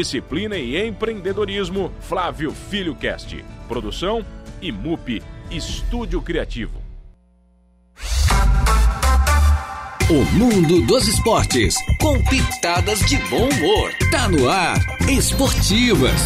Disciplina e empreendedorismo, Flávio Filho Cast. Produção Imup Estúdio Criativo. O mundo dos esportes, com pitadas de bom humor. Tá no ar, Esportivas.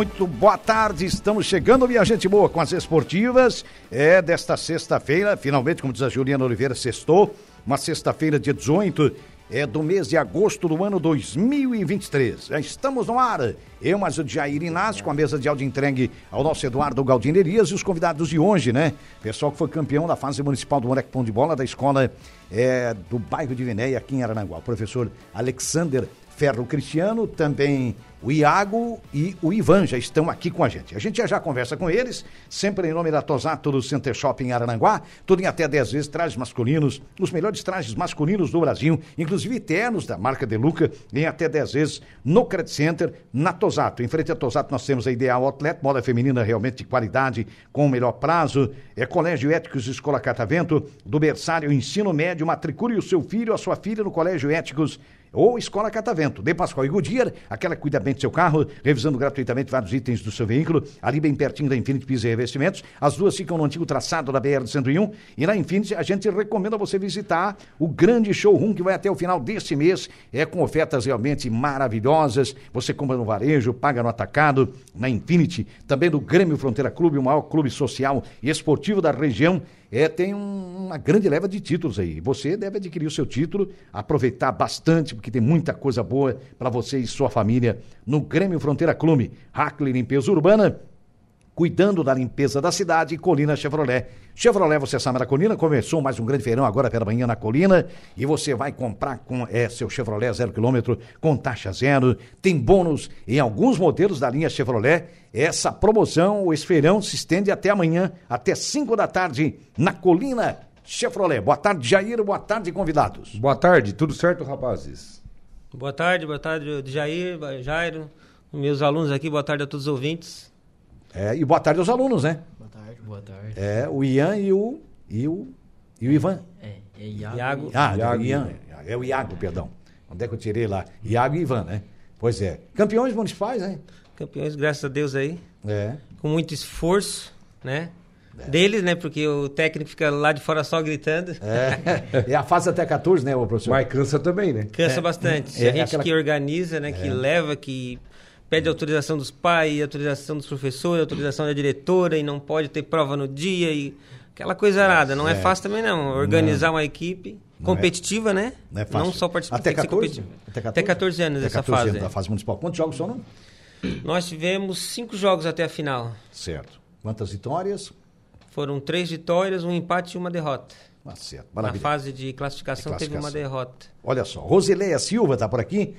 Muito boa tarde. Estamos chegando, minha gente boa, com as esportivas. É desta sexta-feira, finalmente, como diz a Juliana Oliveira, sextou. Uma sexta-feira, dia 18 é do mês de agosto do ano 2023. Já estamos no ar. Eu, mais o Jair Inácio, com a mesa de áudio entregue ao nosso Eduardo Galdinerias e os convidados de hoje, né? Pessoal que foi campeão da fase municipal do Moleque Pão de Bola da escola é, do bairro de Vinéia, aqui em Arananguá. O professor Alexander Ferro Cristiano, também o Iago e o Ivan já estão aqui com a gente. A gente já já conversa com eles, sempre em nome da Tosato do Center Shopping em Arananguá, tudo em até 10 vezes, trajes masculinos, os melhores trajes masculinos do Brasil, inclusive ternos da marca Deluca, em até 10 vezes no Credit Center, na Tosato. Em frente à Tosato nós temos a Ideal Outlet, moda feminina realmente de qualidade, com o melhor prazo, é Colégio Éticos Escola Catavento, do berçário Ensino Médio, matricule o seu filho a sua filha no Colégio Éticos ou Escola Catavento. De Pascoal e Goodyear, aquela que cuida bem do seu carro, revisando gratuitamente vários itens do seu veículo, ali bem pertinho da Infinity Pisos e Revestimentos. As duas ficam no antigo traçado da BR-101 e na Infinity a gente recomenda você visitar o grande showroom que vai até o final deste mês, é com ofertas realmente maravilhosas. Você compra no varejo, paga no atacado, na Infinity, também do Grêmio Fronteira Clube, o maior clube social e esportivo da região é, tem um, uma grande leva de títulos aí. Você deve adquirir o seu título, aproveitar bastante, porque tem muita coisa boa para você e sua família no Grêmio Fronteira Clube. Hackley Limpeza Urbana, cuidando da limpeza da cidade, Colina Chevrolet. Chevrolet, você sabe da Colina, começou mais um grande feirão agora pela manhã na Colina e você vai comprar com é, seu Chevrolet zero quilômetro com taxa zero. Tem bônus em alguns modelos da linha Chevrolet. Essa promoção, esse feirão se estende até amanhã, até 5 da tarde, na Colina Chevrolet. Boa tarde, Jair. Boa tarde, convidados. Boa tarde, tudo certo, rapazes? Boa tarde, boa tarde, Jair, Jairo, meus alunos aqui, boa tarde a todos os ouvintes. É, e boa tarde aos alunos, né? Boa tarde. Boa tarde. É, o Ian e o, e o, e o Ivan. É, é Iago. Iago. Ah, Iago o Ian. É o Iago, perdão. Onde é que eu tirei lá? Iago e Ivan, né? Pois é. Campeões municipais, né? Campeões, graças a Deus aí, É. com muito esforço, né? Deles, né? Porque o técnico fica lá de fora só gritando. É, é a fase até 14, né, professor? Mas cansa também, né? Cansa bastante. é, a gente aquela- que organiza, né? Que leva, que pede autorização dos pais, autorização dos professores, autorização da diretora e não pode ter prova no dia e aquela coisa arada. Não é, fácil também não. Organizar uma equipe competitiva, né? Não é fácil. só participar. Até tem que ser 14? competitivo. Até 14? Até 14 anos Até essa 14 fase. anos da fase municipal. Quantos jogos foram? Nós tivemos cinco jogos até a final. Certo. Quantas vitórias? Foram três vitórias, um empate e uma derrota. Ah, certo. Na Maravilha. fase de classificação, De teve uma classificação. derrota. Olha só, Rosileia Silva está por aqui.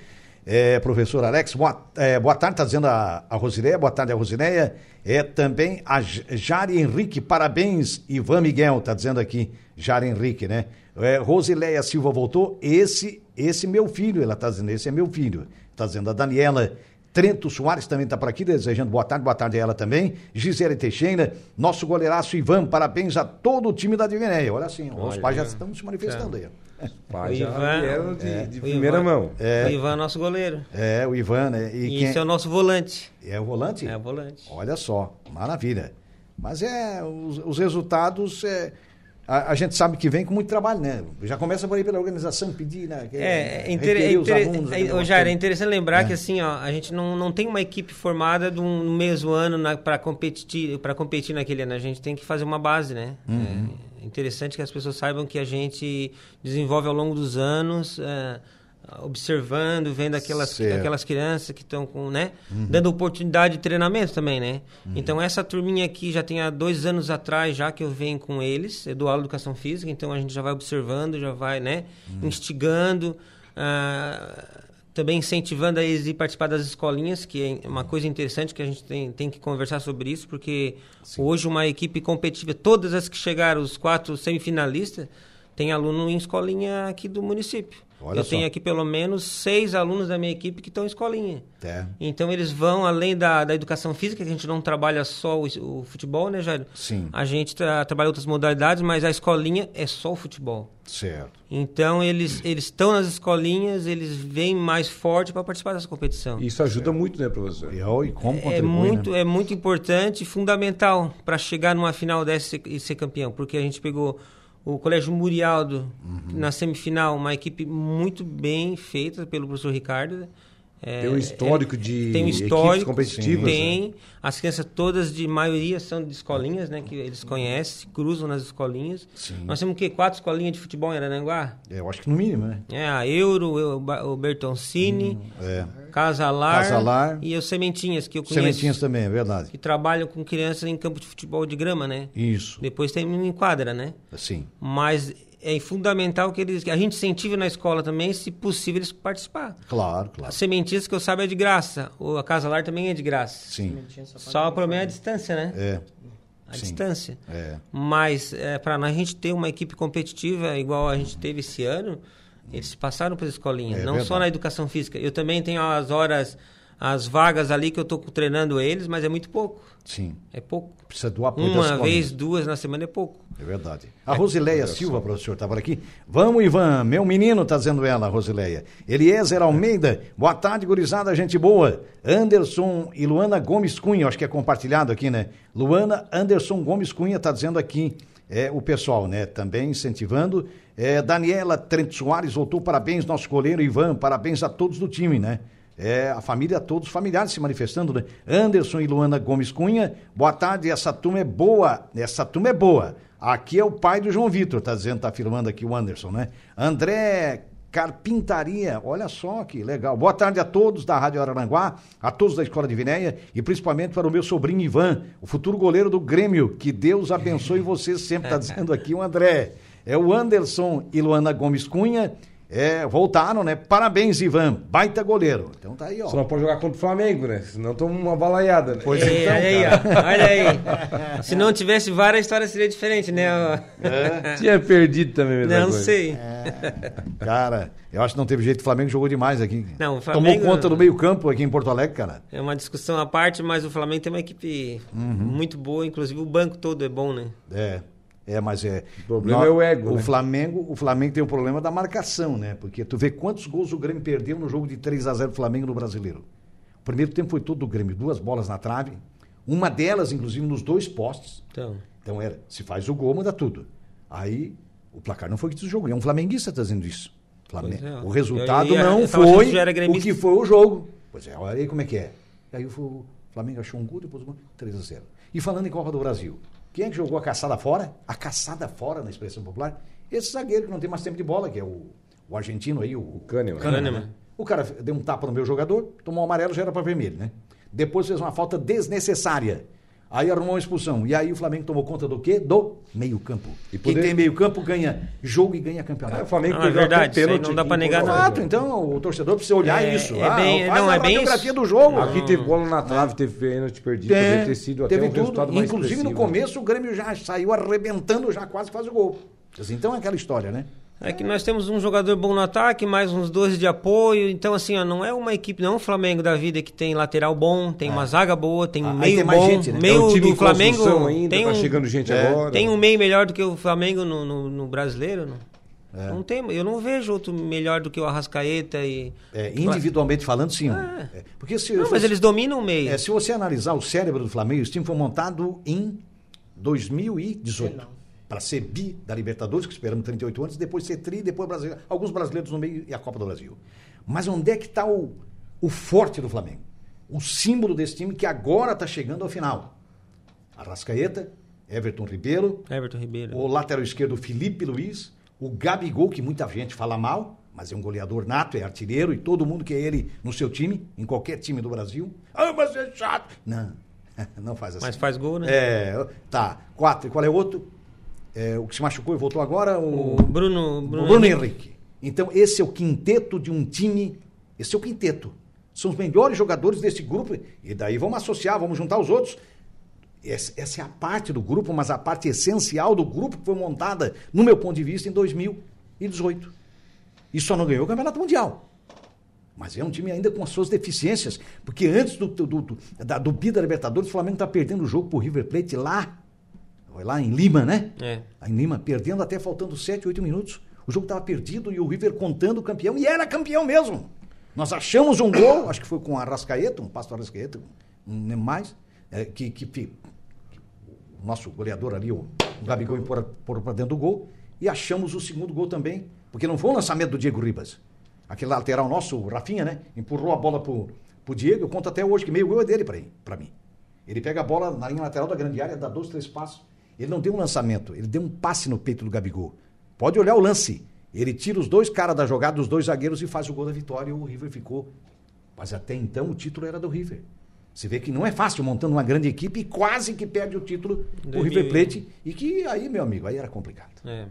É, professor Alex, boa, é, boa tarde, está dizendo a, a Rosileia, boa tarde a Rosileia. É também a Jari Henrique, parabéns, Ivan Miguel, está dizendo aqui, Jari Henrique, né? É, Rosileia Silva voltou, esse, esse meu filho, ela está dizendo, esse é meu filho. Está dizendo a Daniela Trento Soares também está por aqui, desejando boa tarde, boa tarde a ela também. Gisele Teixeira, nosso goleiraço Ivan, parabéns a todo o time da Divinéia. Olha assim, os Olha. pais já estão se manifestando aí. Pai O já Ivan- vieram de, de O primeira Ivan- mão. O Ivan é nosso goleiro. É, o Ivan, né? E, E, quem esse é o nosso volante. é o volante? É o volante. Olha só, maravilha. Mas é, os, os resultados, é, a, a gente sabe que vem com muito trabalho, né? Já começa por aí pela organização, pedir, né? que- É, é, inter... é, alunos, é, ô, negócio Jair, é interessante lembrar É. que assim, ó, a gente não, não tem uma equipe formada de um, no mesmo ano para competir, para competir naquele ano. A gente tem que fazer uma base, né? Uhum. É interessante que as pessoas saibam que a gente desenvolve ao longo dos anos, é, observando, vendo aquelas, Certo. Uhum. aquelas crianças que estão com, né? Dando oportunidade de treinamento também, né? Então essa turminha aqui já tem há dois anos atrás já que eu venho com eles, eu dou aula de educação física, então a gente já vai observando, já vai, né? Uhum. Instigando, ah, também incentivando a eles a participar das escolinhas, que é uma coisa interessante que a gente tem, tem que conversar sobre isso, porque hoje uma equipe competitiva, todas as que chegaram, os quatro semifinalistas, tem aluno em escolinha aqui do município. Olha eu só. tenho aqui pelo menos seis alunos da minha equipe que estão em escolinha. É. Então eles vão, além da, da educação física, que a gente não trabalha só o, o futebol, né, Jair? Sim. A gente tra- trabalha outras modalidades, mas a escolinha é só o futebol. Certo. Então eles eles estão nas escolinhas, eles vêm mais forte para participar dessa competição. Isso ajuda muito, né, professor? E, e como É muito, né? é muito importante e fundamental para chegar numa final dessa e ser campeão, porque a gente pegou o Colégio Murialdo Uhum. na semifinal, uma equipe muito bem feita pelo professor Ricardo. É, Tem um histórico de tem um histórico, competitivas, tem. As crianças todas, de maioria, são de escolinhas, né? Que eles conhecem, cruzam nas escolinhas. Sim. Nós temos o quê? Quatro escolinhas de futebol em Arananguá? É, Eu acho que no mínimo, né? É, a Euro, o Bertoncini, É. Casalar, Casalar. e os Sementinhas, que eu conheço. Sementinhas também, é verdade. Que trabalham com crianças em campo de futebol de grama, né? Isso. Depois tem em quadra, né? Assim. Mas é fundamental que eles, que a gente incentive na escola também, se possível, eles participar. Claro, claro. As sementinhas que eu saiba é de graça. O a Casalar também é de graça. Sim. Só o problema é a distância, né? É. a sim. distância. É. Mas é, para nós a gente ter uma equipe competitiva igual a gente teve esse ano, eles passaram para as escolinhas, É não verdade. só na educação física. Eu também tenho as horas, as vagas ali que eu estou treinando eles, mas é muito pouco. Sim. É pouco. Precisa do apoio Uma vez, duas na semana é pouco. É verdade. A Rosileia Silva, professor, está por aqui. Vamos, Ivan, meu menino, está dizendo ela, Rosileia. Eliezer Almeida, boa tarde, gurizada, gente boa. Anderson e Luana Gomes Cunha, acho que é compartilhado aqui, né? Luana Anderson Gomes Cunha está dizendo aqui, é, o pessoal, né? Também incentivando. É, Daniela Trento Soares voltou, parabéns, nosso goleiro Ivan, parabéns a todos do time, né? É, a família, todos os familiares se manifestando, né? Anderson e Luana Gomes Cunha, boa tarde, essa turma é boa, essa turma é boa. Aqui é o pai do João Vitor, tá dizendo, tá afirmando aqui o Anderson, né? André Carpintaria, olha só que legal. Boa tarde a todos da Rádio Araranguá, a todos da Escola de Vinéia e principalmente para o meu sobrinho Ivan, o futuro goleiro do Grêmio. Que Deus abençoe você sempre, tá dizendo aqui o André. É o Anderson e Luana Gomes Cunha. É, voltaram, né? Parabéns, Ivan. Baita goleiro. Então tá aí, ó. Só não pode jogar contra o Flamengo, né? Senão toma uma balaiada, né? Pois É, então, olha aí, ó. Olha aí. Se não tivesse VAR, a história seria diferente, né? Tinha perdido também, a mesma Não coisa. sei. Cara, eu acho que não teve jeito. O Flamengo jogou demais aqui. Não, o Flamengo- Tomou conta do meio-campo aqui em Porto Alegre, cara. É uma discussão à parte, mas o Flamengo tem uma equipe Uhum. muito boa, inclusive o banco todo é bom, né? É. É, mas é. O problema é o ego, O né? Flamengo, o Flamengo tem o problema da marcação, né? Porque tu vê quantos gols o Grêmio perdeu no jogo de 3 a 0 do Flamengo no Brasileiro. O primeiro tempo foi todo do Grêmio, duas bolas na trave, uma delas inclusive nos dois postes. Então, Então era, se faz o gol, muda tudo. Aí o placar não foi que tu jogou, é um flamenguista tá dizendo isso. Flamengo. É. O resultado Eu não eu tava achando foi o que foi o jogo. Pois é, olha aí como é que é. E aí o Flamengo achou um gol, depois um gol, 3 a 0. E falando em Copa do Brasil, quem é que jogou a caçada fora? A caçada fora, na expressão popular? Esse zagueiro que não tem mais tempo de bola, que é o, o argentino aí, o, o Kahneman. Kahneman. né? O cara deu um tapa no meu jogador, tomou um amarelo, já era para vermelho, né? Depois fez uma falta desnecessária. Aí arrumou uma expulsão. E aí o Flamengo tomou conta do quê? Do meio-campo. E Quem poder- tem meio-campo ganha jogo e ganha É, campeonato. o Flamengo Não, é verdade, pênalti não dá em negar. Exato, então o torcedor precisa olhar É, isso. é Ah, bem- não, a é bem isso. do jogo. Aqui teve bola na trave, teve pênalti perdido, poderia ter sido até teve um resultado tudo. mais Inclusive no começo o Grêmio já saiu arrebentando, já quase faz o gol. Então é aquela história, né? É que nós temos um jogador bom no ataque, mais uns 12 de apoio. Então, assim, ó, não é uma equipe, não é um Flamengo da vida que tem lateral bom, tem uma zaga boa, tem um Ah, aí meio tem mais bom. gente, né? Meio É um time do em Flamengo ainda, tem tá um, chegando gente é, agora. tem um meio melhor do que o Flamengo no, no, no brasileiro, não? É. Não tem, eu não vejo outro melhor do que o Arrascaeta e. É, individualmente falando, sim. É, Porque se, Não, mas eles dominam o meio. é, se você analisar o cérebro do Flamengo, esse time foi montado em 2018. Para ser bi da Libertadores, que esperamos 38 anos, depois ser tri, depois brasileiro, alguns brasileiros no meio e a Copa do Brasil. Mas onde é que está o, o forte do Flamengo? O símbolo desse time que agora está chegando ao final. Arrascaeta, Everton Ribeiro, Everton Ribeiro. o lateral esquerdo Felipe Luiz, o Gabigol, que muita gente fala mal, mas é um goleador nato, é artilheiro, e todo mundo quer ele no seu time, em qualquer time do Brasil. Ah, mas é chato. Não, não faz assim. Mas faz gol, né? É, tá. Quatro. E qual é o outro? É, o que se machucou e voltou agora? O, O Bruno, o Bruno, Bruno, Henrique. Henrique. Então, esse é o quinteto de um time. Esse é o quinteto. São os melhores jogadores desse grupo. E daí vamos associar, vamos juntar os outros. essa, essa é a parte do grupo, mas a parte essencial do grupo que foi montada, no meu ponto de vista, em 2018. E só não ganhou o Campeonato Mundial. Mas é um time ainda com as suas deficiências. Porque antes do, do, do, da, do Bida Libertadores, o Flamengo está perdendo o jogo pro River Plate lá. Foi lá em Lima, né? É. Em Lima, perdendo até faltando 7, 8 minutos. O jogo estava perdido e o River contando o campeão. E era campeão mesmo. Nós achamos um gol, acho que foi com a Arrascaeta, um passo do Arrascaeta, não lembro mais, é, que, que, que o nosso goleador ali, o, o Gabigol, empurra para dentro do gol. E achamos o segundo gol também, porque não foi um lançamento do Diego Ribas. Aquele lateral nosso, o Rafinha, né? Empurrou a bola pro, pro Diego. Eu conto até hoje que meio gol é dele para mim. Ele pega a bola na linha lateral da grande área, dá dois, três passos. Ele não deu um lançamento, ele deu um passe no peito do Gabigol. Pode olhar o lance. Ele tira os dois caras da jogada, os dois zagueiros e faz o gol da vitória e o River ficou. Mas até então o título era do River. Você vê que não é fácil montando uma grande equipe e quase que perde o título o 2000. River Plate. E que aí, meu amigo, aí era complicado. É.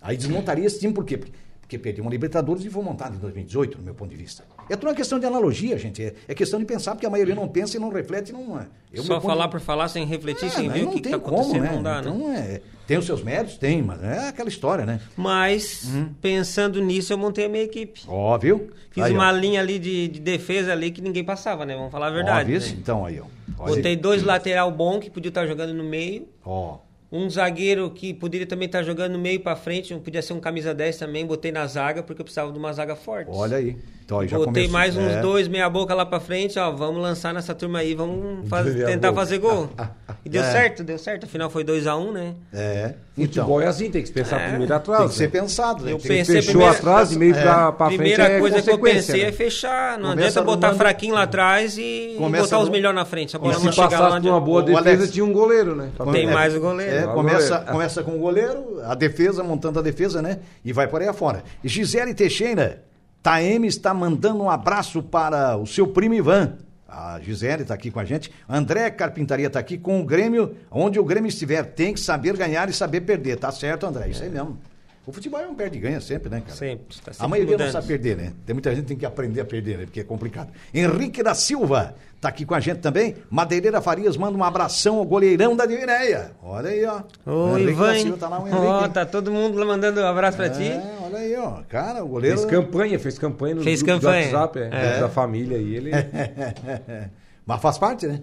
Aí desmontaria esse time, por quê? Porque, porque perdeu uma Libertadores e foi montado em 2018, no meu ponto de vista. É tudo uma questão de analogia, gente. É, é questão de pensar, porque a maioria não pensa e não reflete, não é. Eu, Só ponto falar por falar sem refletir, É, sem né? ver o que, que tem tá acontecendo, né? não dá, né? então, é, tem os seus méritos? Tem, mas é aquela história, né? Mas, Uhum. pensando nisso, eu montei a minha equipe. Óbvio. Fiz Aí, ó. uma linha ali de, de defesa ali que ninguém passava, né? Vamos falar a verdade. Óbvio, né? Então, aí, ó. Olha Botei aí. dois lateral bom que podiam estar jogando no meio. Ó. Um zagueiro que poderia também estar jogando no meio pra frente, podia ser um camisa 10 também, botei na zaga porque eu precisava de uma zaga forte. Olha aí. Então, Botei começou. mais uns É. dois meia boca lá pra frente, ó, vamos lançar nessa turma aí, vamos faz- tentar boca. fazer gol. E deu É. certo, deu certo, afinal foi 2 a 1 né? É. Então, Futebol é assim, tem que pensar É. primeiro atrás. tem que ser né? pensado. né? Eu pensei Fechou primeiro- atrás e meio É. pra, pra frente Primeira é coisa que eu pensei né? é fechar. Não Começa adianta botar arrumando- fraquinho lá atrás e, e Começa botar os arrum- melhores na frente. A bola E não se passasse por uma boa O defesa, Alex- tinha um goleiro, né? Pra Tem pegar. mais o goleiro. É, começa, goleiro. começa com o goleiro, a defesa, montando a defesa, né? E vai por aí afora. Gisele Teixeira, Taeme está mandando um abraço para o seu primo Ivan. A Gisele está aqui com a gente. André Carpintaria está aqui com o Grêmio. Onde o Grêmio estiver, tem que saber ganhar e saber perder. Tá certo, André? Isso aí mesmo. O futebol é um perde e ganha sempre, né, cara? Sempre, tá a sempre maioria não mudando. sabe perder, né? Tem muita gente que tem que aprender a perder, né? Porque é complicado. Henrique da Silva tá aqui com a gente também. Madeireira Farias manda um abração ao goleirão da Divinéia. Olha aí, ó. Ô, Henrique Ivan, da hein? Silva tá lá, o Henrique. Ó, hein? tá todo mundo lá mandando um abraço pra ti. É, olha aí, ó. Cara, o goleiro. Fez campanha, fez campanha no Fez grupo do campanha. WhatsApp, é, É. da família aí. Ele... Mas faz parte, né?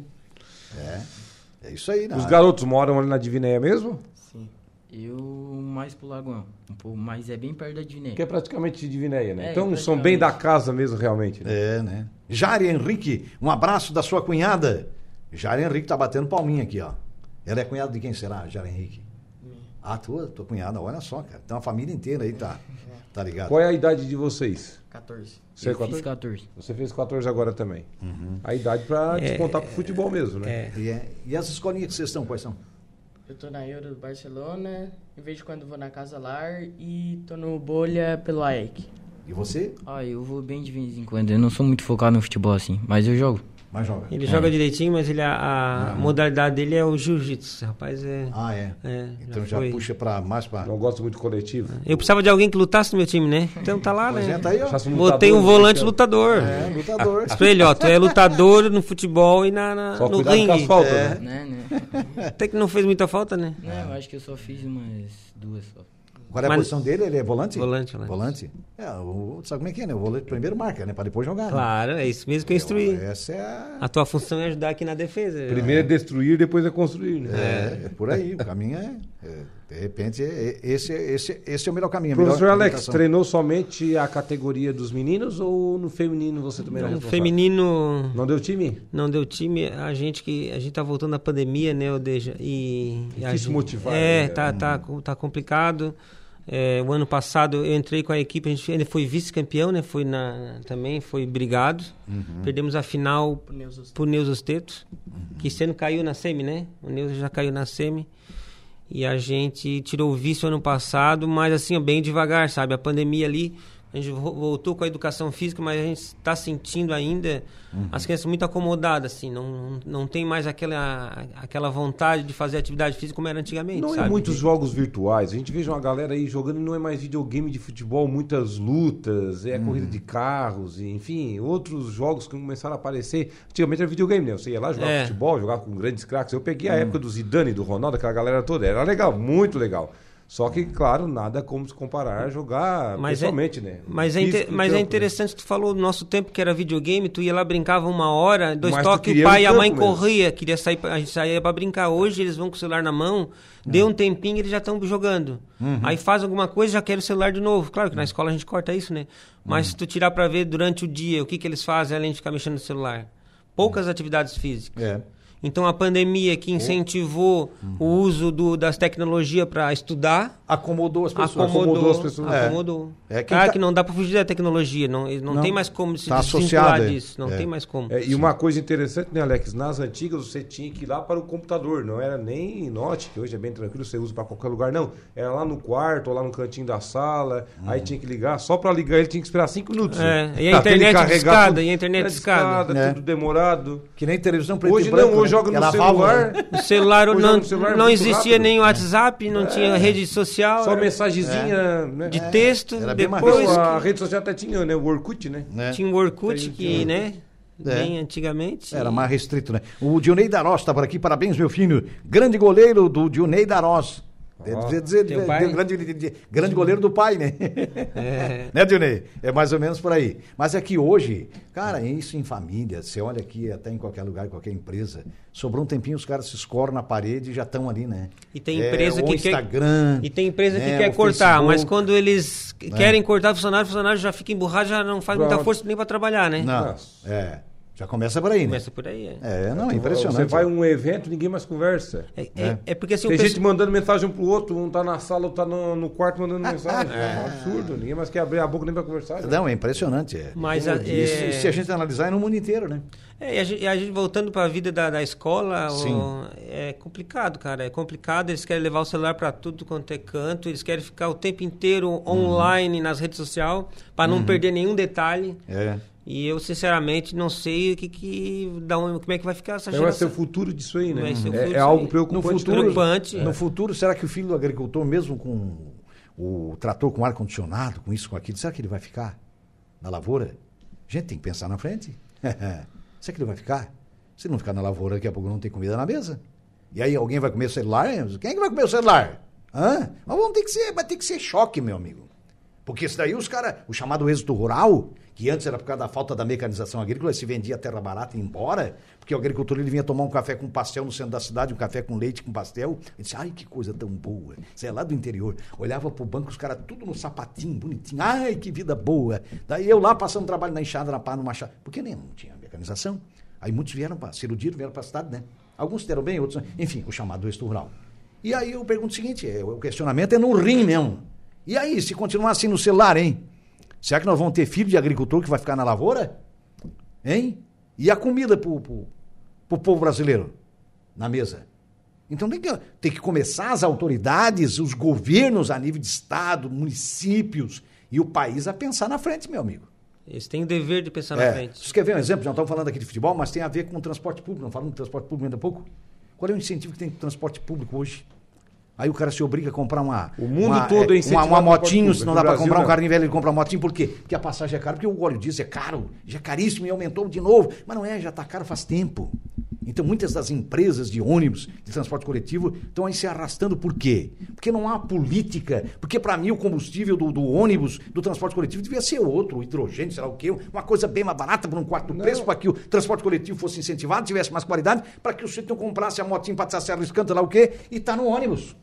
É. É isso aí, né? Os garotos moram ali na Divinéia mesmo? Sim. Eu mais pro Lagoão. Um pouco, mas é bem perto da Diviné. Que é praticamente Divinéia, né? É, então são praticamente. bem da casa mesmo, realmente. Né? É, né? Jari Henrique, um abraço da sua cunhada. Jari Henrique tá batendo palminha aqui, ó. Ela é cunhada de quem será, Jari Henrique? Ah, tua, tua cunhada, olha só, cara. Tem uma família inteira aí, tá, tá ligado? Qual é a idade de vocês? 14. Você é eu 14? fiz 14. Você fez 14 agora também. Uhum. A idade pra É, descontar pro futebol mesmo, né? É. E, é- e as escolinhas que vocês estão, quais são? Eu tô na Euro do Barcelona, em vez de quando vou na Casa Lar e tô no Bolha pelo AEC. E você? Ah, eu vou bem de vez em quando. Eu não sou muito focado no futebol assim, mas eu jogo. Mais joga. Ele joga direitinho, mas ele, a, a modalidade dele é o jiu-jitsu. Rapaz, é. Ah, é. é, então já, foi. puxa pra mais pra. Não gosto muito coletivo. Eu precisava de alguém que lutasse no meu time, né? Então tá lá, Pois né? é, tá aí, ó. Um Botei um volante lutador. É, lutador. Ele, ó, tu é lutador no futebol e na, na- Só no cuidado com as ringue. faltas, É. né? Né, né? Até que não fez muita falta, né? Não, eu acho que eu só fiz umas duas só. Qual é a Mas- posição dele? Ele é volante? Volante, volante. Volante? É, o, sabe como é que é, né? O volante primeiro marca, né? Pra depois jogar. né? Claro, é isso mesmo que eu instruí. Essa é a... A tua função é ajudar aqui na defesa. Primeiro é destruir, depois é construir, né? É, é por aí, o caminho é, é, de repente, é- é- esse, é- esse, esse é o melhor caminho. Professor Alex, treinou somente a categoria dos meninos ou no feminino você também era No feminino Não deu time? não deu time, a gente que a gente tá voltando da pandemia, né, Odeja? E e a Difícil gente- motivar, É, né? tá tá tá complicado. É, o ano passado eu entrei com a equipe, a gente ele foi vice-campeão, né? Foi na também foi brigado. Perdemos a final por Neus Tetos, que esse ano caiu na semi, né? O Neus já caiu na semi. E a gente tirou o vice ano passado, mas assim, bem devagar, sabe? A pandemia ali A gente vo- voltou com a educação física, mas a gente está sentindo ainda as crianças muito acomodadas, assim. Não, não tem mais aquela, aquela vontade de fazer atividade física como era antigamente, Não sabe? é muitos jogos virtuais. A gente veja uma galera aí jogando e não é mais videogame de futebol, muitas lutas, é corrida de carros, enfim, outros jogos que começaram a aparecer. Antigamente era videogame, né? Você ia lá jogar É. futebol, jogar com grandes craques. Eu peguei a época do Zidane, do Ronaldo, aquela galera toda. Era legal, muito legal. Só que, claro, nada como se comparar a jogar Mas é- pessoalmente, né? Mas, é, Físico inte- no mas é campo, né? interessante, tu falou do nosso tempo que era videogame, tu ia lá, brincava uma hora, dois Mas toques, o pai e a mãe mesmo. corria, queria sair, a gente saía pra brincar. Hoje eles vão com o celular na mão, deu um tempinho eles já estão jogando. Uhum. Aí faz alguma coisa já quer o celular de novo. Claro que na escola a gente corta isso, né? Mas Uhum. se tu tirar pra ver durante o dia, o que, que eles fazem além de ficar mexendo no celular? Poucas atividades físicas. É. Então a pandemia que incentivou o uso do- das tecnologias para estudar, Acomodou as pessoas. acomodou, acomodou as pessoas. É. acomodou. É, quem ah, tá- que não dá para fugir da tecnologia, não, não, Não, tem mais como se tá associado, é. disso, não É. tem mais como. É, e uma coisa interessante, né, Alex? Nas antigas você tinha que ir lá para o computador, não era nem note, que hoje é bem tranquilo, você usa para qualquer lugar, não. Era lá no quarto ou lá no cantinho da sala, aí tinha que ligar. Só para ligar ele tinha que esperar cinco minutos. É, e a internet discada, tudo. e a internet É discada. É. tudo demorado. Que nem televisão preto Hoje e branco. não, hoje né? Joga no celular. O celular não, no celular é não existia rápido. nem WhatsApp, não tinha rede social, Só mensagenzinha, né? de texto, era bem mais depois fácil. a rede social até tinha, né? O Orkut, né? Né? tinha o Orkut, que, né, É. bem antigamente. Era mais restrito, né? O Dionei Darós está por aqui, parabéns, meu filho. Grande goleiro do Dionei Darós. Deve dizer, de- grande, de- de- grande goleiro do pai, né? É. né, Dionei? É mais ou menos por aí. Mas é que hoje, cara, isso em família, você olha aqui até em qualquer lugar, em qualquer empresa, sobrou um tempinho, os caras se escoram na parede e já estão ali, né? E tem É, empresa o que quer- Instagram, E tem empresa que né, quer o cortar, mas Facebook. quando eles querem cortar o funcionário, o funcionário já fica emburrado, já não faz muita Pronto. força nem para trabalhar, né? Não, Nossa. é. Já começa por aí, né? Começa por aí. É, É, não, impressionante. Você vai a um evento, ninguém mais conversa. é, é- é porque assim, Tem gente pessoal- mandando mensagem um pro outro, um tá na sala, outro tá no, no quarto mandando mensagem. É um absurdo, ninguém mais quer abrir a boca nem pra conversar. né? Não, é impressionante. É. Mas a- E se, é- se a gente analisar, é no mundo inteiro, né? É, e a gente, a gente voltando para a vida da, da escola, Sim. o- é complicado, cara. É complicado. Eles querem levar o celular para tudo quanto é canto. Eles querem ficar o tempo inteiro online nas redes sociais para não perder nenhum detalhe. É. E eu, sinceramente, não sei o que, que da onde, como é que vai ficar essa Então vai ser geração. o futuro disso aí, né? É, é algo preocupante. No futuro, Preocupante. No futuro, será que o filho do agricultor, mesmo com o trator com ar-condicionado, com isso, com aquilo, será que ele vai ficar na lavoura? Gente, tem que pensar na frente. será que ele vai ficar? Se não ficar na lavoura, daqui a pouco não tem comida na mesa. E aí alguém vai comer o celular? Quem é que vai comer o celular? Hã? Mas vamos ter que ser, vai ter que ser choque, meu amigo. Porque isso daí os caras, o chamado êxodo rural, que antes era por causa da falta da mecanização agrícola, se vendia terra barata e ia embora, porque o agricultor ele vinha tomar um café com pastel no centro da cidade, um café com leite com pastel, e disse, ai que coisa tão boa. Você é lá do interior, olhava pro banco, os caras tudo no sapatinho, bonitinho, ai que vida boa. Daí eu lá passando trabalho na enxada, na pá, no machado, porque nem não tinha mecanização. Aí muitos vieram para ser iludidos, vieram para a cidade, né? Alguns deram bem, outros, enfim, o chamado êxodo rural. E aí eu pergunto o seguinte, é, o questionamento é no rim mesmo. E aí, se continuar assim no celular, hein? Será que nós vamos ter filho de agricultor que vai ficar na lavoura? Hein? E a comida pro, pro, pro povo brasileiro na mesa? Então tem que, tem que começar as autoridades, os governos a nível de estado, municípios e o país a pensar na frente, meu amigo. Eles têm o dever de pensar na É, frente. Você quer ver um exemplo? Já estamos falando aqui de futebol, mas tem a ver com o transporte público. Não falamos de transporte público ainda há pouco? Qual é o incentivo que tem com o transporte público hoje? Aí o cara se obriga a comprar uma. O mundo uma, todo é uma, incentivado uma transporte motinho, se não No dá para comprar um não. carrinho velho, ele compra uma motinho, por quê? Porque a passagem é cara, porque o óleo diesel é caro, já é caríssimo e aumentou de novo. Mas não é, já está caro faz tempo. Então muitas das empresas de ônibus, de transporte coletivo, estão aí se arrastando por quê? Porque não há política. Porque para mim o combustível do, do ônibus, do transporte coletivo, devia ser outro, hidrogênio, sei lá o quê, uma coisa bem mais barata por um quarto do preço, para que o transporte coletivo fosse incentivado, tivesse mais qualidade, para que o sujeito não comprasse a motinha para arriscando, sei lá o quê, e tá no ônibus.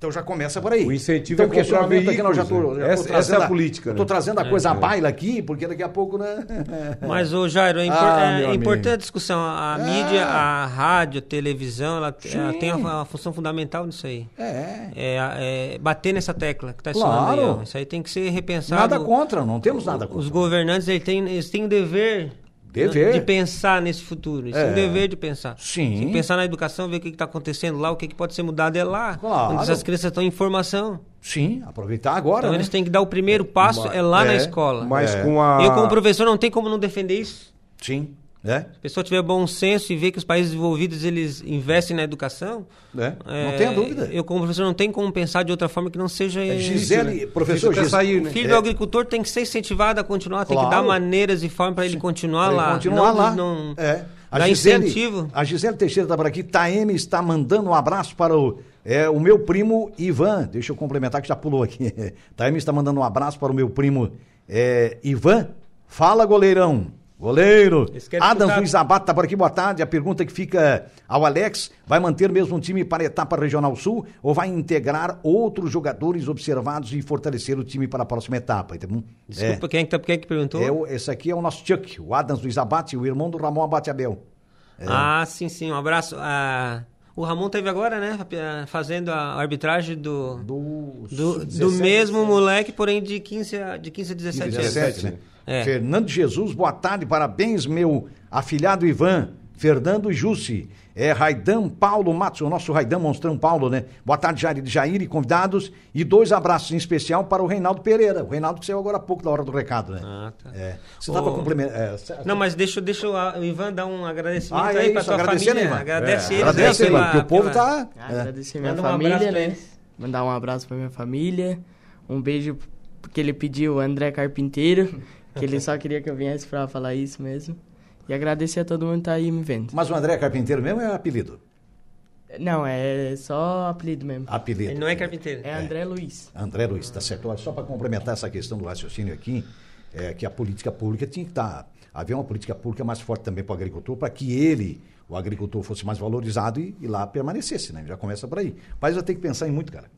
Então já começa por aí. O incentivo então, é comprar questionamento aqui, não, já tô, veículos, já né? tô Essa- trazendo essa é a política, eu né? Trazendo a coisa à baila aqui, porque daqui a pouco, né? Mas, ô Jairo, é, impor- Ah, é importante a discussão. A Ah. mídia, a rádio, a televisão, ela, ela tem uma, uma função fundamental nisso aí. É. É, é bater nessa tecla que está Claro. aí. ó. Isso aí tem que ser repensado. Nada contra, não temos nada contra. Os governantes eles têm, eles têm o dever Dever. de pensar nesse futuro. Isso é, É. um dever de pensar. Sim. Tem que pensar na educação, ver o que está acontecendo lá, o que, que pode ser mudado é lá. Claro. Onde essas crianças estão em formação. Sim, aproveitar agora, Então né? eles têm que dar o primeiro passo, é lá na É. escola. Mas É. com a. Eu, como professor, não tem como não defender isso. Sim, é, Se a pessoa tiver bom senso e ver que os países desenvolvidos eles investem na educação, é. Não é, tenha dúvida. Eu, como professor, não tenho como pensar de outra forma que não seja. É, Gisele, professor Fica até Gis- sair, O né? filho É. do agricultor tem que ser incentivado a continuar, tem que Claro. dar maneiras e formas para ele continuar ele lá. Continuar não, lá. Não, é. A dar Gisele, incentivo. A Gisele Teixeira está por aqui. Taeme está mandando um abraço para o, é, o meu primo Ivan. Deixa eu complementar que já pulou aqui. Taeme está mandando um abraço para o meu primo é, Ivan. Fala, goleirão. Goleiro. Quer Adams disputar. Luiz Abate está por aqui, boa tarde. A pergunta que fica ao Alex: vai manter mesmo um time para a etapa regional sul ou vai integrar outros jogadores observados e fortalecer o time para a próxima etapa? Então, Desculpa, quem, é que tá, quem é que perguntou? é, o- esse aqui é o nosso Chuck, o Adams Luiz Abate, o irmão do Ramon Abate Abel. Ah, sim, sim. Um abraço. Ah, o Ramon teve agora, né? Fazendo a arbitragem do. Do, Do, do mesmo moleque, porém de 15 a, de 15 a 17, anos. 17, né? É. Fernando Jesus, boa tarde, parabéns, meu afilhado Ivan, Fernando Jussi, é Raidan Paulo Matos, o nosso Raidan Monstrão Paulo, né? Boa tarde, Jair, Jair e convidados, e dois abraços em especial para o Reinaldo Pereira, o Reinaldo que saiu agora há pouco da hora do recado, né? Ah, tá. É. Você estava Ô, complementando. Não, mas deixa, deixa o Ivan dar um agradecimento Ah, é aí tua agradecendo, família. Ivan. Agradece É, eles Agradece, aí Ivan, porque o povo pela- tá. Ah, é. Agradecer minha Manda um abraço família, pra né? Mandar um abraço pra minha família. Um beijo porque ele pediu o André Carpinteiro, que ele só queria que eu viesse pra falar isso mesmo. E agradecer a todo mundo que tá aí me vendo. Mas o André Carpinteiro mesmo é apelido? Não, é só apelido mesmo. Apelido. Ele não é carpinteiro. É André Luiz. André Luiz, tá certo. Olha, Só para complementar essa questão do raciocínio aqui, é que a política pública tinha que estar. haver uma política pública mais forte também para o agricultor, para que ele, o agricultor, fosse mais valorizado e, e lá permanecesse, né? Já começa por aí. Mas eu tenho que pensar em muito, cara.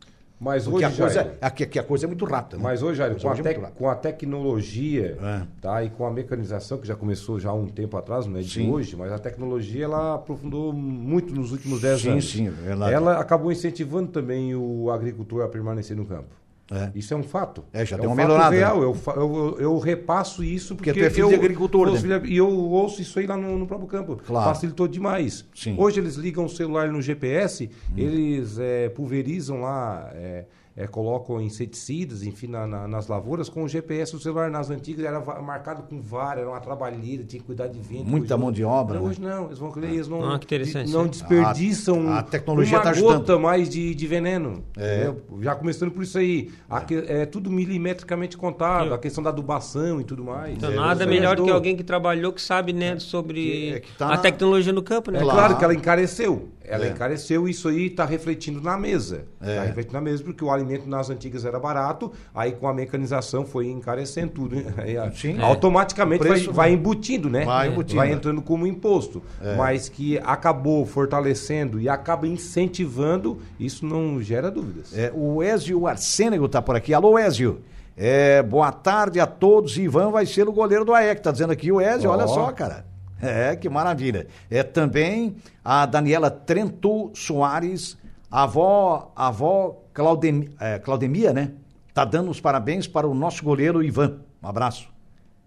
Mas Porque hoje, a coisa, Jair, aqui a coisa é muito rápida. né? Mas hoje, Jair, A com, a hoje é muito rápida. com a tecnologia É. tá, e com a mecanização, que já começou já há um tempo atrás, não é de Sim. hoje, mas a tecnologia ela aprofundou muito nos últimos 10 Sim, anos. sim, é verdade. Ela acabou incentivando também o agricultor a permanecer no campo. É. Isso é um fato. É, já é deu um uma fato melhorada, real. né? Eu, eu, eu repasso isso Porque porque, tu é filho eu, de agricultor, sou né? E eu ouço isso aí lá no, no próprio campo. Claro. Facilitou demais. Sim. Hoje eles ligam o celular no GPS, Hum. eles é, pulverizam lá, é, é, colocam inseticidas, enfim, na- na- nas lavouras com o GPS. O celular nas antigas era marcado com vara, era uma trabalheira, tinha que cuidar de vento. Muita mão de obra, Não, né? Hoje não, eles vão eles não, Ah, que interessante, não né? desperdiçam A- a tecnologia uma tá gota mais de, de veneno. É. entendeu? Já começando por isso aí. A é tudo milimetricamente contado, a questão da adubação e tudo mais. Então, É, nada isso melhor ajudou. que alguém que trabalhou, que sabe, né, sobre Que- é que tá a na- tecnologia no campo, né? É Claro. claro, que ela encareceu. Ela É. encareceu e isso aí está refletindo na mesa. Está É. refletindo na mesa porque o alimento nas antigas era barato, aí com a mecanização foi encarecendo tudo. né? Sim. Automaticamente O preço vai, vai embutindo, né? vai embutindo, Vai é. entrando como imposto. Mas que acabou fortalecendo e acaba incentivando, isso não gera dúvidas. É, o Ézio Arsênego tá por aqui. Alô, Ézio. É, boa tarde a todos. Ivan vai ser o goleiro do AEC. Tá dizendo aqui o Ézio, Ó. olha só, cara. É, que maravilha. É também a Daniela Trento Soares, a avó, a avó Claudem, é, Claudemia, né? Tá dando os parabéns para o nosso goleiro Ivan. Um abraço.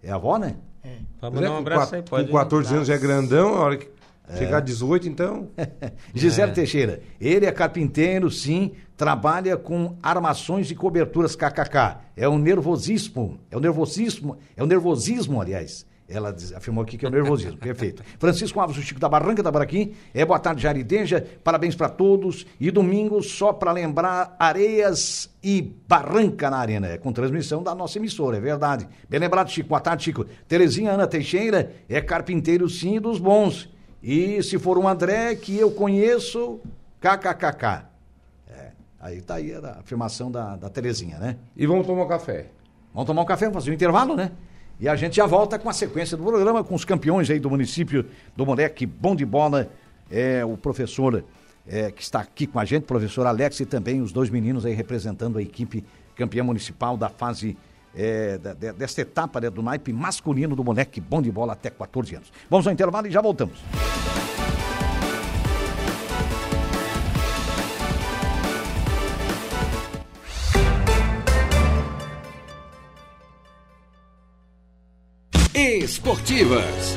É a avó, né? É. Pode mandar um abraço aí, pode. Com 14 anos já é grandão, a hora que chegar a 18, então. Gisele Teixeira, ele é carpinteiro, sim, trabalha com armações e coberturas KKK. É o nervosismo, é o nervosismo, é o nervosismo, aliás. Ela afirmou aqui que é o nervosismo, perfeito. Francisco Alves, o Chico da Barranca, da Baraqui. É boa tarde, Jarideja. Parabéns para todos. E domingo, só para lembrar, Areias e Barranca na Arena. É com transmissão da nossa emissora, é verdade. Bem lembrado, Chico. Boa tarde, Chico. Terezinha Ana Teixeira é carpinteiro, sim, dos bons. E se for um André que eu conheço, kkkk. É, aí tá aí a afirmação da, da Terezinha, né? E vamos tomar um café. Vamos tomar um café, vamos fazer um intervalo, né? E a gente já volta com a sequência do programa, com os campeões aí do município do Moleque Bom de Bola, é, o professor é, que está aqui com a gente, professor Alex, e também os dois meninos aí representando a equipe campeã municipal da fase, é, da- de- desta etapa né, do naipe masculino do Moleque Bom de Bola até 14 anos. Vamos ao intervalo e já voltamos. Esportivas,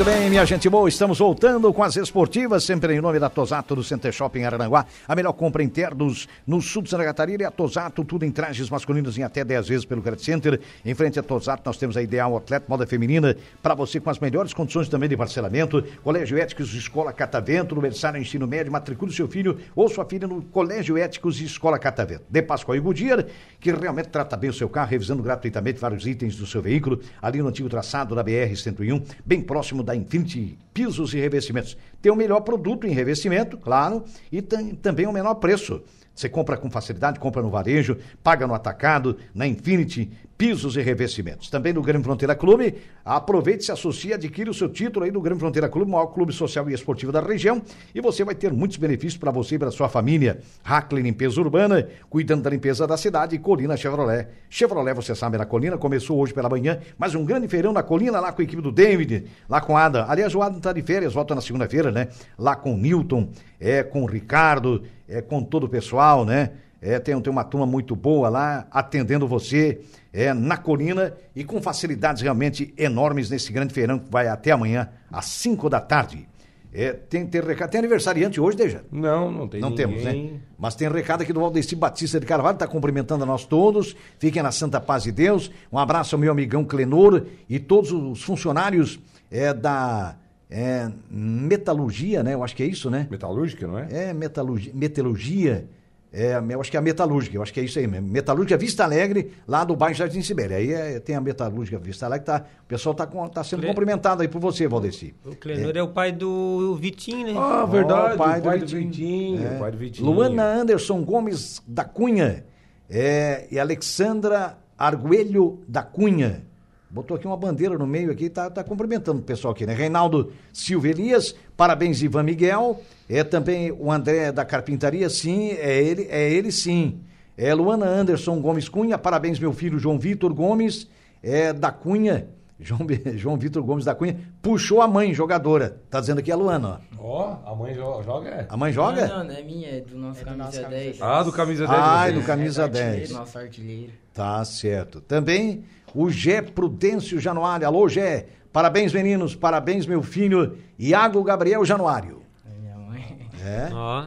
Muito bem, minha gente boa, estamos voltando com as esportivas, sempre em nome da Tosato do Center Shopping Aranguá. A melhor compra em ternos no sul de Santa Catarina é a Tosato, tudo em trajes masculinos em até 10 vezes pelo Credit Center. Em frente à Tosato, nós temos a Ideal Atleta Moda Feminina para você com as melhores condições também de parcelamento. Colégio Éticos Escola Catavento, no berçário ensino médio, matricule seu filho ou sua filha no Colégio Éticos Escola Catavento. De Pascoal e Goodyear, que realmente trata bem o seu carro, revisando gratuitamente vários itens do seu veículo, ali no antigo traçado da BR-101, bem próximo da Infinity Pisos e Revestimentos. Tem o melhor produto em revestimento, claro, e também o menor preço. Você compra com facilidade, compra no varejo, paga no atacado, na Infinity, pisos e revestimentos. Também no Grande Fronteira Clube, aproveite, se associe, adquire o seu título aí do Grande Fronteira Clube, o maior clube social e esportivo da região, e você vai ter muitos benefícios para você e para sua família. Hackley Limpeza Urbana, cuidando da limpeza da cidade, e Colina Chevrolet. Chevrolet, você sabe, na Colina, começou hoje pela manhã, mas um grande feirão na Colina, lá com a equipe do David, lá com Ada. Aliás, o Adam está de férias, volta na segunda-feira, né? Lá com o Newton, é, com o Ricardo, é, com todo o pessoal, né? É, tem, tem uma turma muito boa lá, atendendo você é, na colina e com facilidades realmente enormes nesse grande feirão que vai até amanhã, às 5 da tarde. É, tem, tem recado. Tem aniversariante hoje, Deja? Não, não tem Não ninguém. temos, né? Mas tem recado aqui do Valdeci Batista de Carvalho, está cumprimentando a nós todos. Fiquem na Santa Paz de Deus. Um abraço ao meu amigão Clenor e todos os funcionários é, da é, metalurgia, né? Eu acho que é isso, né? Metalúrgica, não é? É, metalurgia, metalurgia. É, eu acho que é a metalúrgica, eu acho que é isso aí mesmo. Metalúrgica Vista Alegre, lá do bairro Jardim Sibéria. Aí é, tem a metalúrgica Vista Alegre, tá, o pessoal tá, com- tá sendo Cle- cumprimentado aí por você, Valdeci. O Clenor é. o pai do Vitinho, né? Ah, verdade. Ó, o pai o pai do do Vitinho. Vitinho. É. o pai do Vitinho. Luana Anderson Gomes da Cunha é, e Alexandra Arguelho da Cunha. Botou aqui uma bandeira no meio aqui, tá, tá cumprimentando o pessoal aqui, né? Reinaldo Silva Elias, parabéns Ivan Miguel, é também o André da Carpintaria, sim, é ele, é ele sim. É Luana Anderson Gomes Cunha, parabéns meu filho João Vitor Gomes, é da Cunha, João, João Vitor Gomes da Cunha, puxou a mãe jogadora, tá dizendo aqui a Luana, ó. Ó, a mãe jo- joga, é. A mãe joga? Não, não, não é minha, é do nosso camisa 10. Ah, do camisa 10. Ai, você. do camisa É do 10. artilheiro, Nosso artilheiro. Tá certo. Também o Gé Prudêncio Januário. Alô, Gé. Parabéns, meninos. Parabéns, meu filho. Iago Gabriel Januário. É minha mãe. É, Ó.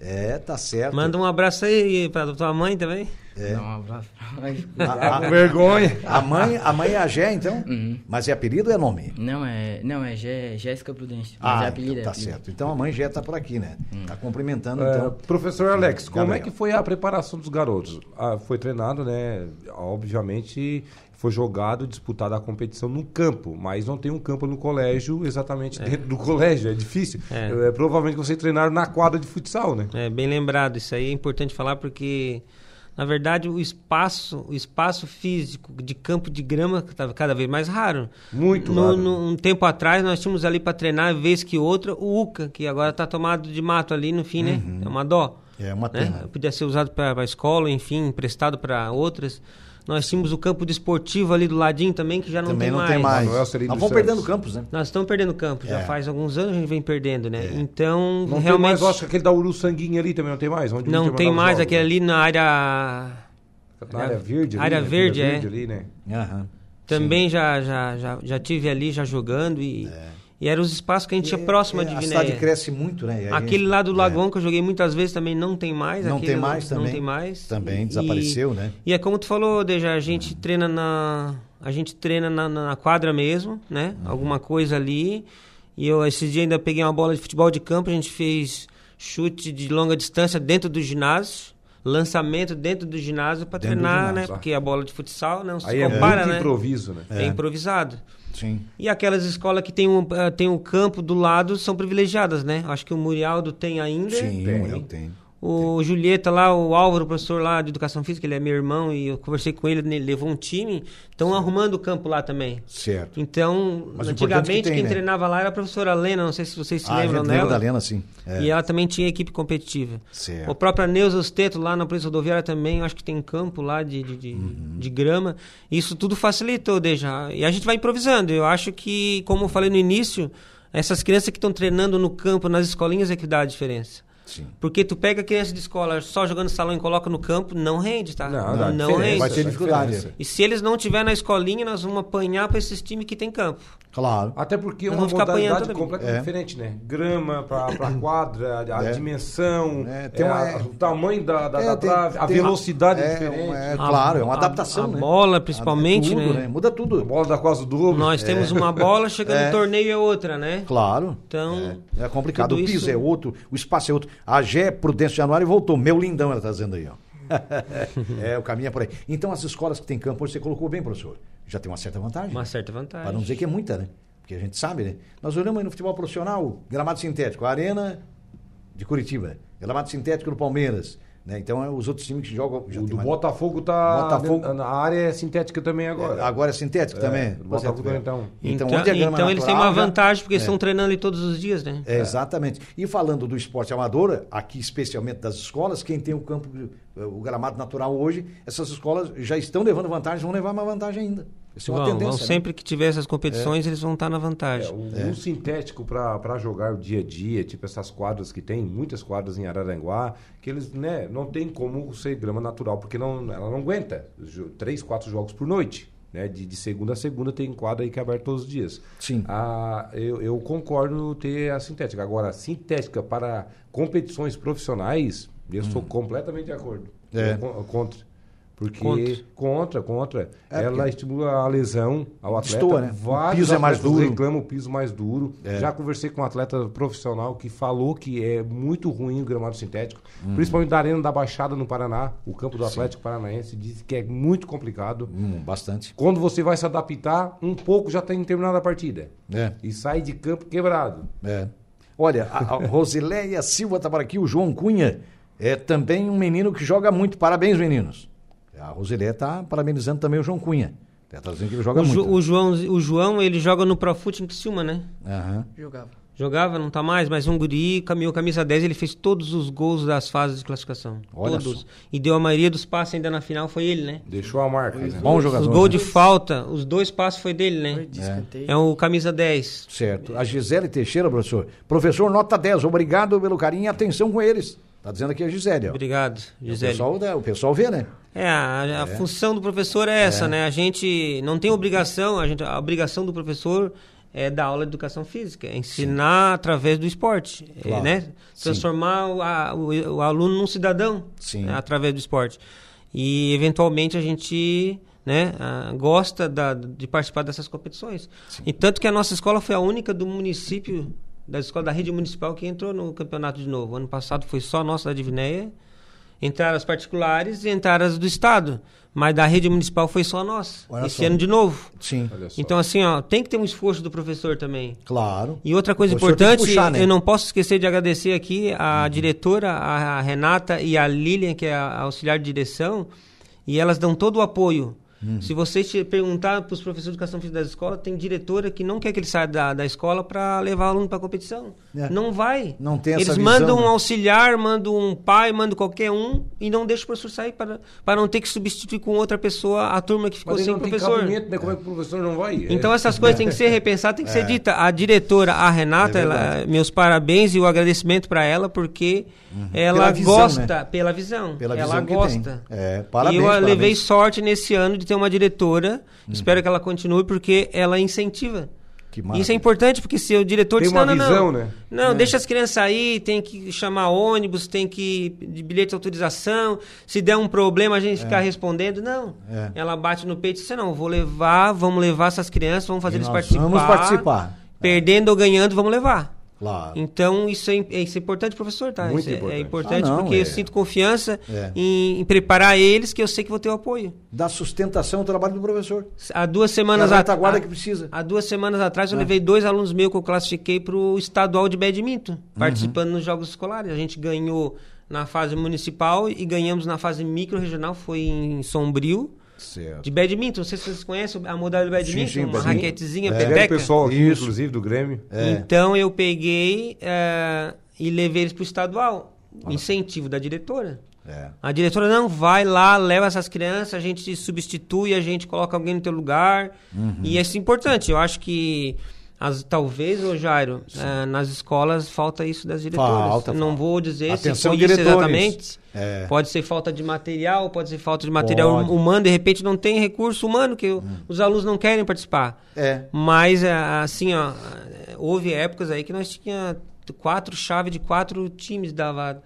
é, tá certo. Manda um abraço aí pra tua mãe também. Dá um abraço pra nós. A, a- Vergonha. a mãe, a mãe é a Gé, então? Uhum. Mas é apelido ou é nome? Não, é, não, é Gé- Jéssica Prudêncio. Mas é Ah, apelido, então é tá apelido. certo. Então a mãe Gé tá por aqui, né? Tá cumprimentando, É, então. professor Alex, como é que foi a preparação dos garotos? Ah, foi treinado, né? Obviamente foi jogado, disputada a competição no campo, mas não tem um campo no colégio exatamente dentro do colégio, é difícil. É. É, provavelmente vocês treinaram na quadra de futsal, né? É bem lembrado, isso aí é importante falar porque na verdade o espaço, o espaço físico de campo de grama estava cada vez mais raro. Muito no, raro. no- um tempo atrás nós tínhamos ali para treinar vez que outra o UCA, que agora está tomado de mato ali no fim, né? É uma dó. É uma né? pena. Podia ser usado para a escola, enfim, emprestado para outras. Nós tínhamos o campo desportivo ali do ladinho também, que já não Também tem não tem mais. Manuel Nós vamos perdendo campos, né? Nós estamos perdendo campo, já É. faz alguns anos a gente vem perdendo, né? Então, Não tem realmente mais, eu acho que aquele da Uru Sanguinho ali também não tem mais? Onde não tem mais os aquele jogos, ali na área né? Na área verde ali, área né? verde, Vila é. ali, né? Também já, já, já, já tive ali já jogando e, e eram os espaços que a gente tinha próximo É, de A cidade cresce muito, né? E Aquele gente- lá do é. Lagoão que eu joguei muitas vezes também não tem mais. Não aquele tem mais Não também. tem mais. Também E- desapareceu, né? E é como tu falou, Deja, a gente treina na a gente treina na, na quadra mesmo, né? Uhum. Alguma coisa ali. E eu esse dia ainda peguei uma bola de futebol de campo, a gente fez chute de longa distância dentro do ginásio, lançamento dentro do ginásio para do treinar, ginásio, né? Porque a bola de futsal não se Aí é compara, muito né? improviso, né? É. improvisado. Sim. E aquelas escolas que tem um, eh, tem um campo do lado são privilegiadas, né? Acho que o Murialdo tem ainda. Sim, Tem. eu tenho. O Julieta lá, o Álvaro, o professor lá de educação física, ele é meu irmão e eu conversei com ele, ele levou um time. Estão arrumando o campo lá também. Certo. Então, Mas é que antigamente tem, quem né? treinava lá era a professora Lena, não sei se vocês se Ah, lembram gente lembra dela. da Lena, sim. É. E ela também tinha equipe competitiva. Certo. O próprio Neuza Osteto, lá na Polícia Rodoviária também, acho que tem campo lá de, de, de, Uhum. de grama. Isso tudo facilitou, deixa. E a gente vai improvisando. Eu acho que, como eu falei no início, essas crianças que estão treinando no campo, nas escolinhas, é que dá a diferença. Sim. Porque tu pega a criança de escola só jogando salão e coloca no campo, não rende, tá? Não, não, diferença. rende. Vai ter dificuldade. E se eles não tiver na escolinha, nós vamos apanhar para esses times que tem campo. Claro. Até porque é Nós uma modalidade completamente É. diferente, né? Grama pra, pra quadra, a É. dimensão, É, tem é, uma- a- o tamanho da, da, É, da tem- trave, a tem- velocidade é, é, diferente. é, A- claro, é uma a- adaptação, a né? bola, principalmente, tudo, né? Muda A tudo. bola da quase o dobro. Nós temos uma bola, chega É. no torneio é outra, né? Claro. Então, É, é complicado. O piso isso- é outro, o espaço é outro. A Gé Prudêncio Januário voltou. Meu lindão, ela tá dizendo aí, ó. é, o caminho é por aí. Então, as escolas que tem campo, hoje você colocou bem, professor. Já tem uma certa vantagem. Uma certa vantagem. Para não dizer que é muita, né? Porque a gente sabe, né? Nós olhamos aí no futebol profissional, gramado sintético, a Arena de Curitiba, gramado sintético do Palmeiras, né? Então, é os outros times que jogam... já O do mais- Botafogo tá. Botafogo- Na área é sintética também agora. Agora é sintético também? do Botafogo Pois é, então. Então, Então, onde é grama então eles têm uma vantagem, porque É. eles estão treinando ali todos os dias, né? É, exatamente. E falando do esporte amador, aqui especialmente das escolas, quem tem o campo, o gramado natural hoje, essas escolas já estão levando vantagem, vão levar mais vantagem ainda. Isso é uma Vão, vão né? sempre que tiver essas competições, eles vão estar na É, vantagem. o, o sintético para jogar o dia a dia, tipo essas quadras que tem, muitas quadras em Araranguá, que eles né, não tem como ser grama natural, porque não, ela não aguenta. Três, quatro jogos por noite. Né? De, de segunda a segunda tem quadra aí que é aberta todos os dias. Sim. Ah, eu, eu concordo ter a sintética. Agora, a sintética para competições profissionais, eu sou completamente de acordo. Hum. É. Eu con- contra. Porque Contra. contra, contra. É, ela porque- estimula a lesão ao atleta. Destoa, né? O Vários piso é mais duro. reclamam o piso mais duro. É. Já conversei com um atleta profissional que falou que é muito ruim o gramado sintético, Uhum. principalmente da Arena da Baixada no Paraná, o campo do Atlético Paranaense, diz que é muito complicado. Hum, bastante. Quando você vai se adaptar, um pouco já tem terminado a partida. É. E sai de campo quebrado. É. Olha, a, a Rosileia Silva está por aqui, o João Cunha é também um menino que joga muito. Parabéns, meninos. A Rosileia está parabenizando também o João Cunha. Está dizendo que ele joga O, Ju- muito. o João, o João, ele joga no Profute em Criciúma, né? Aham. Jogava. Jogava, não tá mais, mas um guri caminhou camisa 10, ele fez todos os gols das fases de classificação. Olha todos. só. E deu a maioria dos passes ainda na final, foi ele, né? Deixou a marca. Né? Bom jogador. Os gols né? de falta, os dois passes foi dele, Foi né? escanteio. É o camisa 10. Certo. A Gisele Teixeira, professor. Professor, nota 10. Obrigado pelo carinho e atenção com eles. Está dizendo aqui a Gisele. Ó. Obrigado, O Gisele. pessoal, né, o pessoal vê, né? É, a, a função do professor é essa, né? A gente não tem obrigação, a, gente, a obrigação do professor é dar aula de educação física, é ensinar através do esporte, é, Claro. né? Sim. Transformar o, a- o- o aluno num cidadão Sim. né? através do esporte. E, eventualmente, a gente né, ah, gosta da- de participar dessas competições. E tanto que a nossa escola foi a única do município, da escola da rede municipal, que entrou no campeonato de novo. Ano passado foi só a nossa da Divinéia, entraram as particulares e entraram as do estado. Mas da rede municipal foi só a nossa. Olha Esse só. ano de novo. Sim. Então, assim, ó, tem que ter um esforço do professor também. Claro. E outra coisa importante, puxar, né? Uhum. eu não posso esquecer de agradecer aqui a diretora, a, a Renata e a Lilian, que é a auxiliar de direção, e elas dão todo o apoio. Uhum. Se você te perguntar para os professores de educação física das escolas, tem diretora que não quer que ele saia da, da escola para levar o aluno para a competição. É. Não vai. Não tem essa Eles visão, mandam né? um auxiliar, mandam um pai, mandam qualquer um e não deixa o professor sair para, para não ter que substituir com outra pessoa a turma que ficou Mas sem não tem professor. cabimento, né? Como é que o professor não vai? Então É. essas coisas têm que ser repensadas, tem que ser dita. A diretora, a Renata, É ela- meus parabéns e o agradecimento para ela, porque ela Pela visão, gosta, né? pela visão. Pela ela visão que gosta. tem. É, e parabéns, eu parabéns. levei sorte nesse ano de ter uma diretora. Espero que ela continue, porque ela incentiva. Que Isso é importante, porque se o diretor Tem diz, uma não, não, visão, não. né? Não, É. deixa as crianças sair, tem que chamar ônibus, tem que de bilhete de autorização. Se der um problema, a gente ficar respondendo. Não. É. Ela bate no peito e diz, não, vou levar, vamos levar essas crianças, vamos fazer E eles nós participar. vamos participar. Perdendo ou ganhando, vamos levar. Claro. Então, isso é, isso é importante, professor, tá? Muito Isso é- é, importante. importante Ah, não, porque é. eu sinto confiança É. em, em preparar eles, que eu sei que vou ter o apoio. Dá sustentação ao trabalho do professor. Há duas semanas É a a- retaguarda a- que precisa. Há duas semanas atrás eu É. levei dois alunos meus que eu classifiquei para o estadual de badminton, Uhum. participando nos jogos escolares. A gente ganhou na fase municipal e ganhamos na fase micro-regional, foi em Sombrio, Certo. de badminton. Não sei se vocês conhecem a modalidade de badminton, sim, uma badminton. raquetezinha, É. O peteca. pessoal aqui, Isso. inclusive, do Grêmio. É. Então eu peguei eh, e levei eles para o estadual. Incentivo da diretora. É. A diretora não vai lá, leva essas crianças, a gente substitui, a gente coloca alguém no teu lugar. Uhum. E isso é importante. Eu acho que As, talvez, ô Jairo, eh, nas escolas falta isso das diretoras. Falta, Não falta. vou dizer Atenção, se foi isso diretores. exatamente. É. Pode ser falta de material, pode ser falta de material Pode. Hum. humano, de repente não tem recurso humano, que o- os alunos não querem participar. É. Mas, eh, assim, ó, houve épocas aí que nós tínhamos quatro chaves de quatro times, dava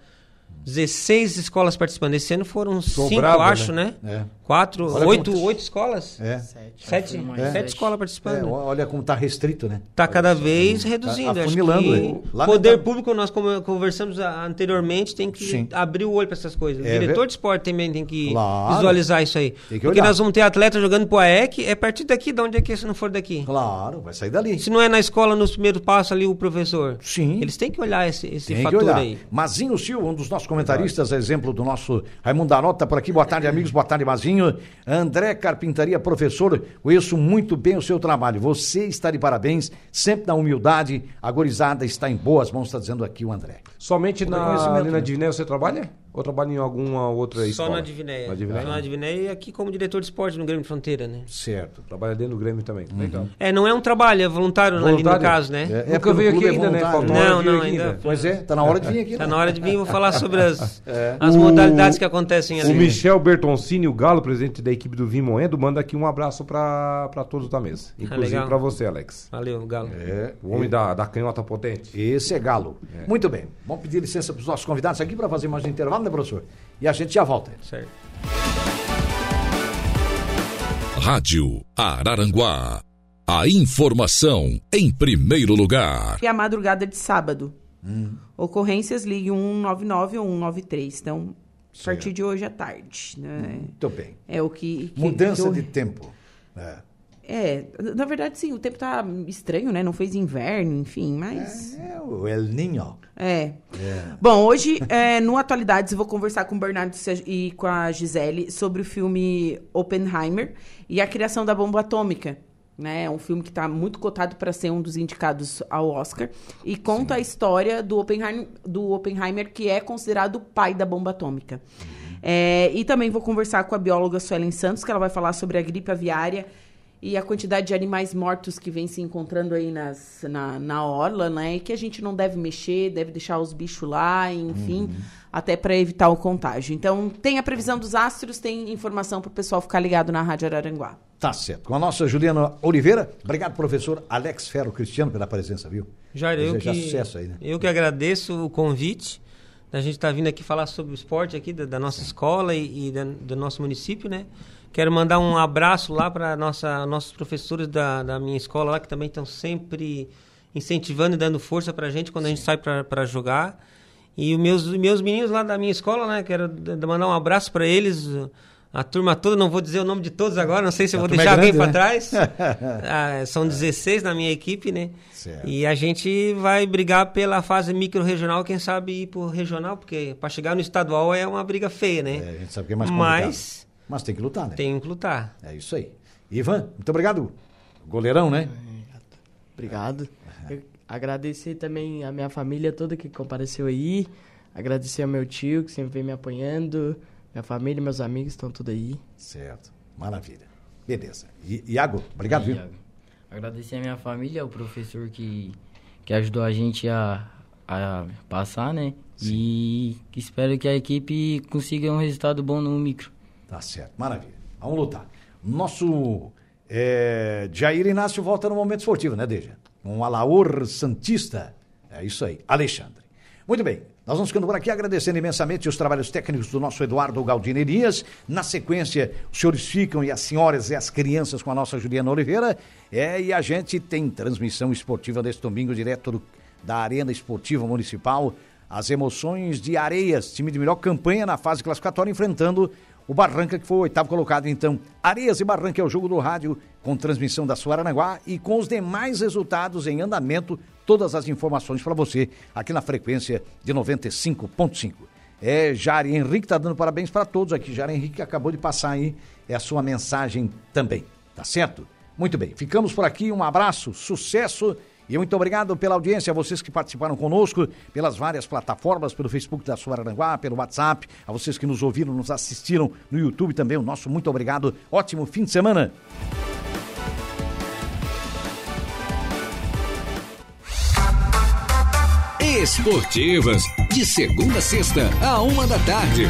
16 escolas participando. Esse ano foram cinco, brabo, acho, né? É. Quatro, Olha oito, como- oito escolas? É. Sete. Sete, mais sete escolas É, participando. olha como tá restrito, né? Está cada vez reduzindo. Acho afunilando, que né? o poder público, nós conversamos anteriormente, tem que Sim. abrir o olho para essas coisas. O É diretor de esporte também tem que Claro. visualizar isso aí. Porque nós vamos ter atleta jogando pro AEC, é partir daqui, de onde é que é se não for daqui? Claro, vai sair dali. Se não é na escola, nos primeiros passos ali, o professor. Sim. Eles têm que olhar esse, esse Tem fator olhar. aí. Mazinho Silva, um dos nossos comentaristas, exemplo do nosso Raimundo Danota, tá por aqui. Boa tarde, amigos. Boa tarde, Mazinho. André Carpintaria, professor, conheço muito bem o seu trabalho. Você está de parabéns, sempre na humildade. A gorizada está em boas mãos, está dizendo aqui o André. Somente na, ali na né? Divinéia você trabalha? Ou trabalha em alguma outra Só escola? na Divinéia. Na Divinéia? Só na Divinéia e aqui como diretor de esporte no Grêmio de Fronteira, né? Certo. Trabalha dentro do Grêmio também. Legal. É, não é um trabalho, é voluntário, ali no Voluntário? caso, né? É, Nunca porque veio no aqui é ainda, né? voluntário, Faltou Não, não, aqui ainda- Pois é, tá na hora de vir aqui. Tá né? na hora de vir, vou falar sobre as, É. as O- modalidades que acontecem ali. O Michel Bertoncini, o Galo, presidente da equipe do Vimoendo, manda aqui um abraço pra pra todos da mesa. Inclusive legal. pra você, Alex. Valeu, Galo. É, O homem da, da canhota potente. Esse é Galo. Muito bem. Vamos pedir licença para os nossos convidados aqui para fazer mais um intervalo, né, professor? E a gente já volta. Certo. Rádio Araranguá. A informação em primeiro lugar. E a madrugada de sábado. Ocorrências, ligue 199 ou 193. Então, a partir de hoje à tarde. Né? Muito bem. É o que. que- Mudança que eu- de tempo. É. É, na verdade, sim, o tempo tá estranho, né? Não fez inverno, enfim, mas. É o El Ninho. É. Bom, hoje, é, no Atualidades, eu vou conversar com o Bernardo e com a Gisele sobre o filme Oppenheimer e a criação da bomba atômica. Né? É um filme que está muito cotado para ser um dos indicados ao Oscar. E conta a história do Oppenheimer, do Oppenheimer, que é considerado o pai da bomba atômica. É, e também vou conversar com a bióloga Suelen Santos, que ela vai falar sobre a gripe aviária e a quantidade de animais mortos que vem se encontrando aí nas, na, na orla, né? E que a gente não deve mexer, deve deixar os bichos lá, enfim, até para evitar o contágio. Então, tem a previsão dos astros, tem informação para o pessoal ficar ligado na Rádio Araranguá. Tá certo. Com a nossa Juliana Oliveira. Obrigado, professor Alex Ferro Cristiano, pela presença, viu? Jair, eu que, sucesso aí, né? eu que agradeço o convite. A gente está vindo aqui falar sobre o esporte aqui da, da nossa escola e, e da- do nosso município, né? Quero mandar um abraço lá para nossa nossos professores da, da minha escola lá que também estão sempre incentivando e dando força para a gente quando a gente sai para jogar. E os meus meus meninos lá da minha escola, né? Quero mandar um abraço para eles. A turma toda, não vou dizer o nome de todos agora, não sei se eu vou é deixar alguém grande, para né? trás. Ah, são 16 na minha equipe, né? Certo. E a gente vai brigar pela fase micro-regional, quem sabe ir pro regional, porque para chegar no estadual é uma briga feia, né? É, a gente sabe que é mais complicado. Mas Mas tem que lutar, né? tem que lutar. É isso aí. Ivan, muito obrigado. Goleirão, né? Obrigado. Eu agradecer também a minha família toda que compareceu aí. Agradecer ao meu tio que sempre vem me apoiando. Minha família, meus amigos estão tudo aí. Certo. Maravilha. Beleza. I- Iago, obrigado, viu? Iago. Agradecer a minha família, o professor que, que ajudou a gente a, a passar, né? E que espero que a equipe consiga um resultado bom no micro. Tá certo. Maravilha. Vamos lutar. Nosso é, Jair Inácio volta no momento esportivo, né, Deja? Um Alaor Santista. É isso aí. Alexandre. Muito bem. Nós vamos ficando por aqui agradecendo imensamente os trabalhos técnicos do nosso Eduardo Galdinerias. Na sequência, os senhores ficam e as senhoras e as crianças com a nossa Juliana Oliveira. É, e a gente tem transmissão esportiva deste domingo direto do- da Arena Esportiva Municipal. As emoções de Areias, time de melhor campanha na fase classificatória, enfrentando o Barranca, que foi o oitavo colocado. Então, Areias e Barranca é o jogo do rádio, com transmissão da Suaranaguá e com os demais resultados em andamento, todas as informações para você aqui na frequência de 95.5. É, Jari Henrique está dando parabéns para todos aqui. Jari Henrique acabou de passar aí é a sua mensagem também, tá certo? Muito bem, ficamos por aqui. Um abraço, sucesso e muito obrigado pela audiência, a vocês que participaram conosco, pelas várias plataformas, pelo Facebook da Suaranguá, pelo WhatsApp, a vocês que nos ouviram, nos assistiram no YouTube também, o nosso muito obrigado. Ótimo fim de semana. Esportivas, de segunda a sexta, a uma da tarde.